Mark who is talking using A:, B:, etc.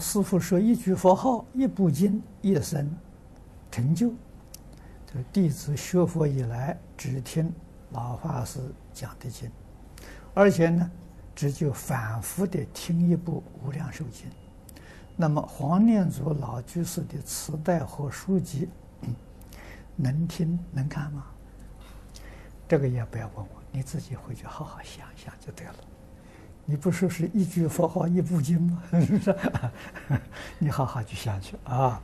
A: 师父说：“一句佛号，一部经，一生成就。”这弟子学佛以来，只听老法师讲的经，而且呢，只就反复的听一部《无量寿经》。那么黄念祖老居士的磁带和书籍，能听能看吗？这个也不要问我，你自己回去好好想想就对了。你不说是一句佛号一部经吗？你好好去想去啊。